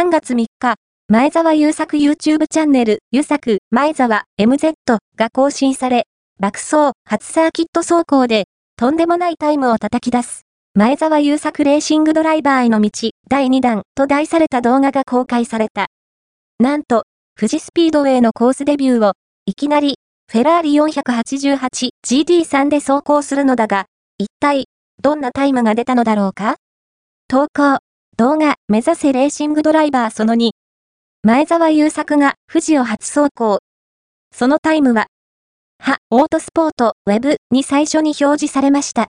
3月3日、前澤友作 YouTube チャンネル、ゆ作、前澤 MZ が更新され、爆走、初サーキット走行で、とんでもないタイムを叩き出す。前澤友作レーシングドライバーへの道、第2弾と題された動画が公開された。なんと、富士スピードウェイのコースデビューを、いきなり、フェラーリ 488GT3 で走行するのだが、一体、どんなタイムが出たのだろうか？投稿、動画、目指せレーシングドライバーその2。前澤友作が富士を初走行。そのタイムは、は、オートスポート、ウェブに最初に表示されました。